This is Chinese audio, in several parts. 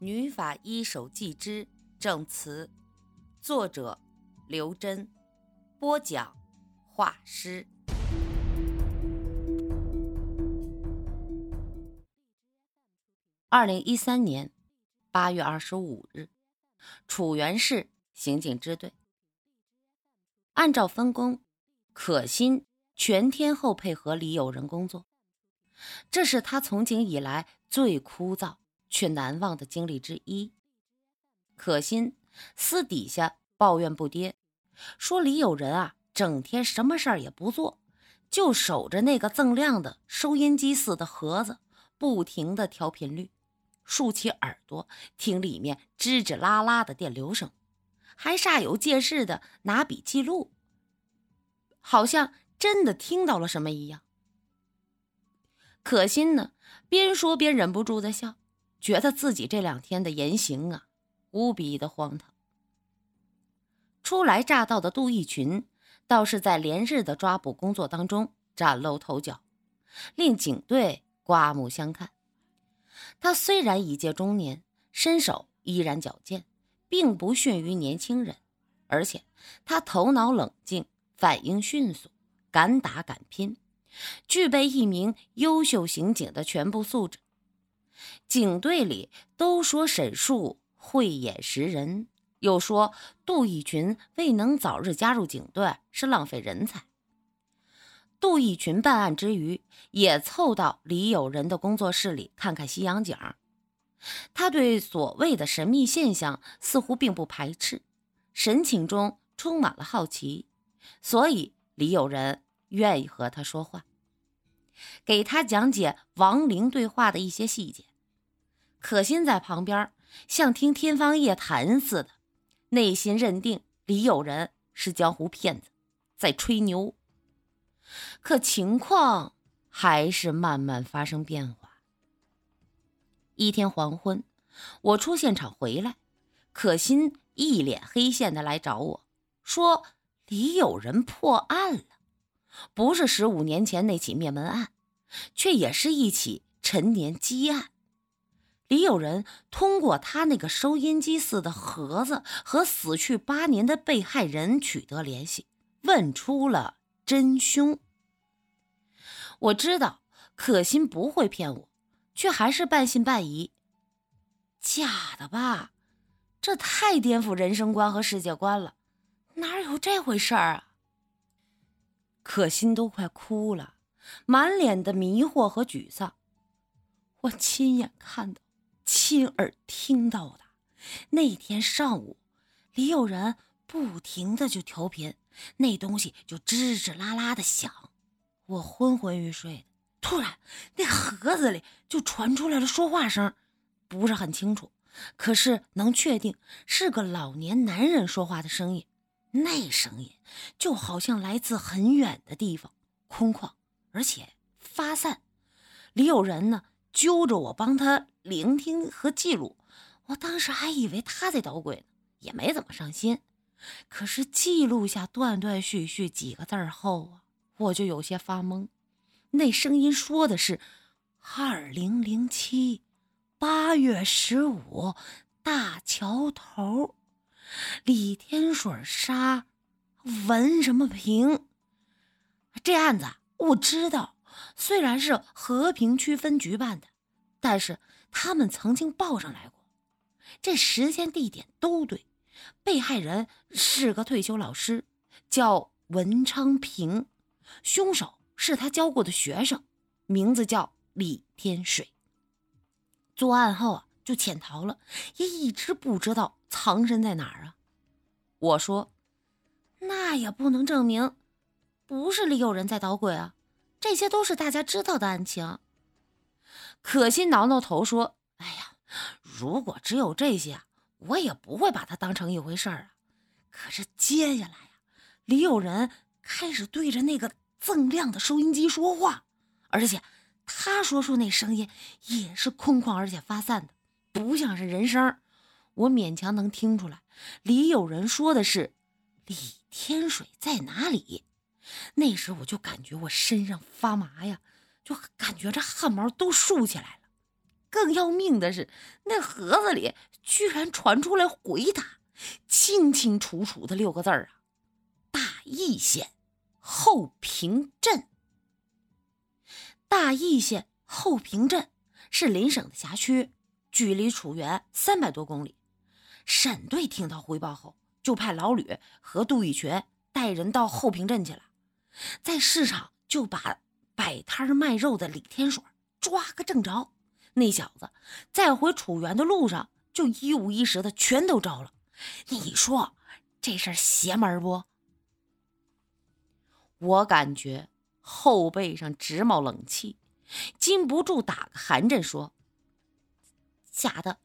女法医手记之证词，作者刘真，播讲画师。二零一三年八月二十五日，楚原市刑警支队按照分工，可心全天候配合李友仁工作，这是他从警以来最枯燥。却难忘的经历之一。可心私底下抱怨不迭，说李有人啊，整天什么事儿也不做，就守着那个锃亮的收音机似的盒子，不停的调频率，竖起耳朵听里面吱吱啦啦的电流声，还煞有介事的拿笔记录，好像真的听到了什么一样。可心呢，边说边忍不住的笑。觉得自己这两天的言行啊，无比的荒唐。初来乍到的杜义群，倒是在连日的抓捕工作当中崭露头角，令警队刮目相看。他虽然已届中年，身手依然矫健，并不逊于年轻人，而且他头脑冷静，反应迅速，敢打敢拼，具备一名优秀刑警的全部素质。警队里都说沈树慧眼识人，又说杜义群未能早日加入警队是浪费人才。杜义群办案之余，也凑到李友仁的工作室里看看西洋景。他对所谓的神秘现象似乎并不排斥，神情中充满了好奇，所以李友仁愿意和他说话。给他讲解亡灵对话的一些细节，可心在旁边像听天方夜谭似的，内心认定李有人是江湖骗子，在吹牛。可情况还是慢慢发生变化。一天黄昏，我出现场回来，可心一脸黑线的来找我说：“李有人破案了。”不是十五年前那起灭门案，却也是一起陈年积案。李有人通过他那个收音机似的盒子和死去八年的被害人取得联系，问出了真凶。我知道可心不会骗我，却还是半信半疑。假的吧？这太颠覆人生观和世界观了，哪有这回事儿啊？可心都快哭了，满脸的迷惑和沮丧。我亲眼看到、亲耳听到的，那天上午，李有人不停的就调频，那东西就吱吱啦啦的响。我昏昏欲睡的，突然那盒子里就传出来了说话声，不是很清楚，可是能确定是个老年男人说话的声音。那声音就好像来自很远的地方，空旷而且发散。李有人呢，揪着我帮他聆听和记录。我当时还以为他在捣鬼呢，也没怎么上心。可是记录下断断续续几个字后啊，我就有些发懵。那声音说的是：二零零七八月十五大桥头。李天水杀文什么平？这案子我知道，虽然是和平区分局办的，但是他们曾经报上来过，这时间地点都对。被害人是个退休老师，叫文昌平，凶手是他教过的学生，名字叫李天水。作案后啊。就潜逃了，也一直不知道藏身在哪儿啊！我说，那也不能证明不是李有人在捣鬼啊，这些都是大家知道的案情。可心挠挠头说：“哎呀，如果只有这些，我也不会把它当成一回事儿啊。可是接下来呀，李有人开始对着那个锃亮的收音机说话，而且他说出那声音也是空旷而且发散的。”不像是人声，我勉强能听出来。李有人说的是“李天水在哪里”，那时我就感觉我身上发麻呀，就感觉这汗毛都竖起来了。更要命的是，那盒子里居然传出来回答，清清楚楚的六个字儿啊：“大邑县后平镇。”大邑县后平镇是邻省的辖区，距离楚原三百多公里。沈队听到汇报后，就派老吕和杜义群带人到后平镇去了，在市场就把摆摊卖肉的李天水抓个正着。那小子在回楚原的路上，就一五一十的全都招了。你说这事邪门不？我感觉后背上直冒冷气，禁不住打个寒颤，说：“假的，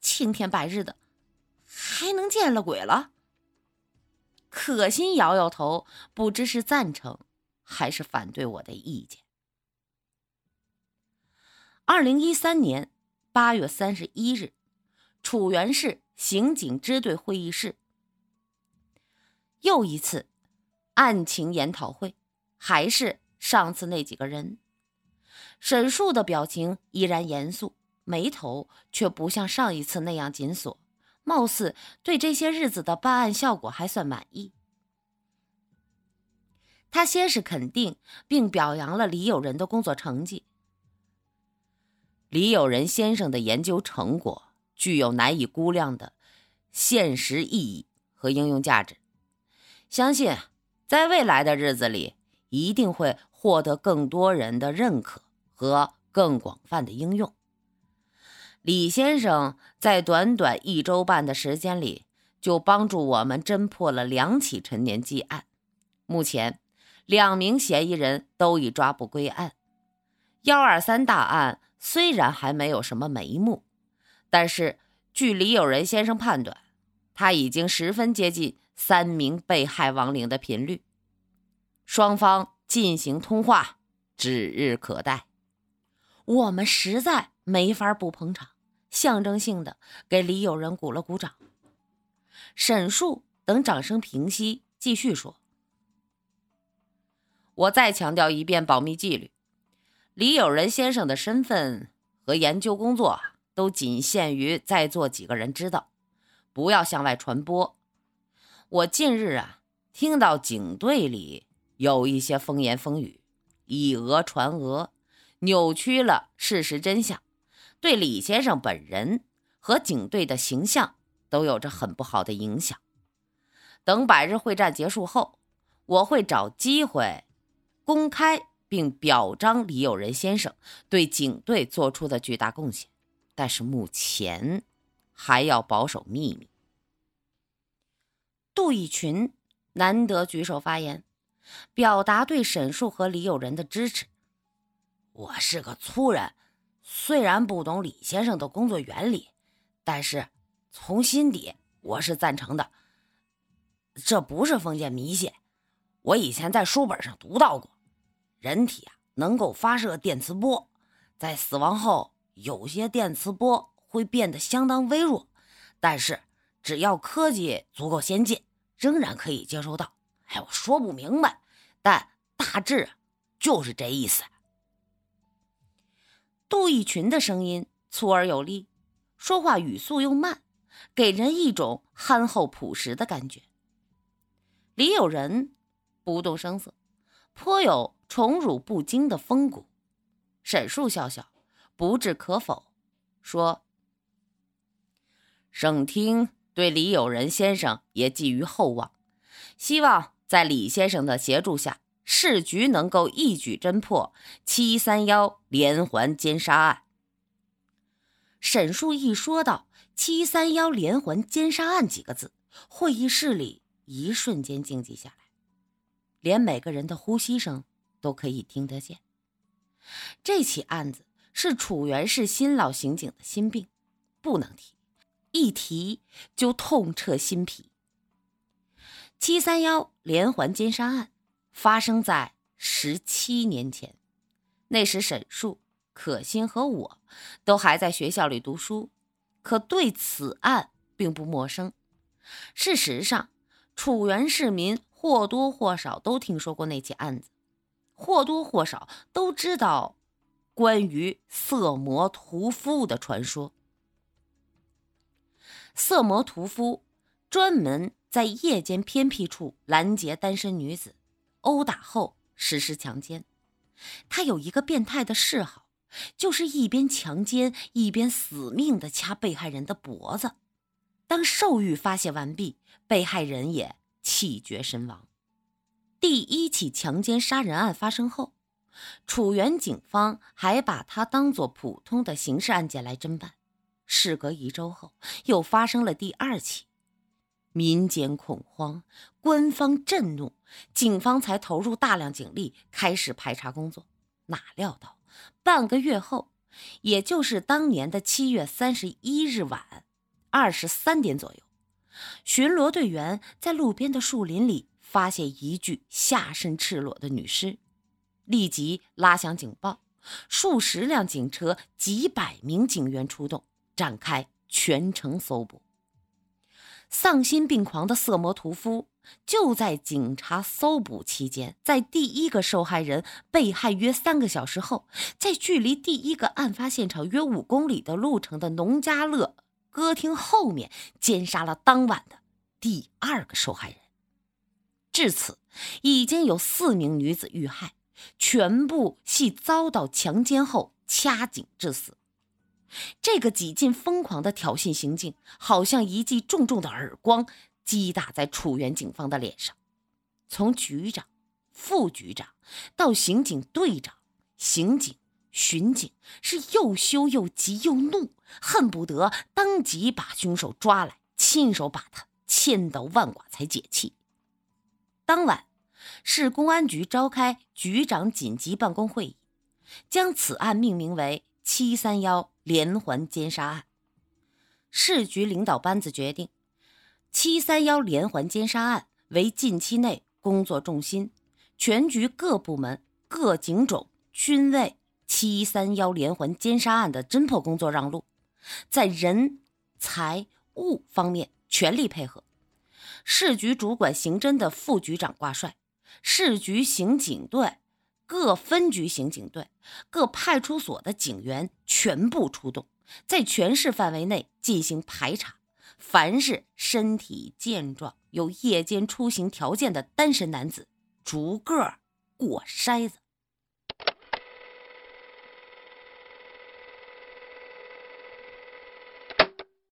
青天白日的，还能见了鬼了？”可心摇摇头，不知是赞成还是反对我的意见。二零一三年八月三十一日，楚原市刑警支队会议室，又一次案情研讨会，还是上次那几个人。沈树的表情依然严肃，眉头却不像上一次那样紧锁，貌似对这些日子的办案效果还算满意。他先是肯定并表扬了李友仁的工作成绩。李友仁先生的研究成果具有难以估量的现实意义和应用价值，相信在未来的日子里一定会获得更多人的认可和更广泛的应用。李先生在短短一周半的时间里就帮助我们侦破了两起陈年积案，目前两名嫌疑人都已抓捕归案，幺二三大案。虽然还没有什么眉目，但是据李有仁先生判断，他已经十分接近三名被害亡灵的频率。双方进行通话，指日可待。我们实在没法不捧场，象征性的给李有仁鼓了鼓掌。沈树等掌声平息，继续说：“我再强调一遍保密纪律。”李有仁先生的身份和研究工作都仅限于在座几个人知道，不要向外传播。我近日啊，听到警队里有一些风言风语，以讹传讹，扭曲了事实真相，对李先生本人和警队的形象都有着很不好的影响。等百日会战结束后，我会找机会公开。并表彰李有仁先生对警队做出的巨大贡献，但是目前还要保守秘密。杜以群难得举手发言，表达对沈树和李有仁的支持。我是个粗人，虽然不懂李先生的工作原理，但是从心底我是赞成的。这不是封建迷信，我以前在书本上读到过。人体啊，能够发射电磁波，在死亡后，有些电磁波会变得相当微弱，但是只要科技足够先进，仍然可以接收到。哎，我说不明白，但大致就是这意思。杜义群的声音粗而有力，说话语速又慢，给人一种憨厚朴实的感觉。李友仁不动声色，颇有。宠辱不惊的风骨，沈树笑笑，不置可否，说：“省厅对李友仁先生也寄予厚望，希望在李先生的协助下，市局能够一举侦破七三幺连环奸杀案。”沈树一说到“七三幺连环奸杀案”几个字，会议室里一瞬间静寂下来，连每个人的呼吸声。都可以听得见。这起案子是楚原市新老刑警的心病，不能提，一提就痛彻心脾。七三幺连环奸杀案发生在十七年前，那时沈树、可心和我都还在学校里读书，可对此案并不陌生。事实上，楚原市民或多或少都听说过那起案子。或多或少都知道，关于色魔屠夫的传说。色魔屠夫专门在夜间偏僻处拦截单身女子，殴打后实施强奸。他有一个变态的嗜好，就是一边强奸一边死命的掐被害人的脖子。当兽欲发泄完毕，被害人也气绝身亡。第一起强奸杀人案发生后，楚原警方还把他当作普通的刑事案件来侦办。事隔一周后，又发生了第二起，民间恐慌，官方震怒，警方才投入大量警力开始排查工作。哪料到半个月后，也就是当年的七月三十一日晚二十三点左右，巡逻队员在路边的树林里发现一具下身赤裸的女尸，立即拉响警报，数十辆警车、几百名警员出动。展开全城搜捕。丧心病狂的色魔屠夫就在警察搜捕期间，在第一个受害人被害约三个小时后，在距离第一个案发现场约五公里的路程的农家乐歌厅后面奸杀了当晚的第二个受害人。至此，已经有四名女子遇害，全部系遭到强奸后掐颈致死。这个几近疯狂的挑衅行径，好像一记重重的耳光击打在楚原警方的脸上。从局长、副局长到刑警队长、刑警、巡警，是又羞又急又怒，恨不得当即把凶手抓来，亲手把他千刀万剐才解气。当晚，市公安局召开局长紧急办公会议，将此案命名为“七三幺”。连环奸杀案，市局领导班子决定，七三幺连环奸杀案为近期内工作重心，全局各部门、各警种均为七三幺连环奸杀案的侦破工作让路，在人、财、物方面全力配合。市局主管刑侦的副局长挂帅，市局刑警队。各分局刑警队、各派出所的警员全部出动，在全市范围内进行排查。凡是身体健壮、有夜间出行条件的单身男子，逐个过筛子。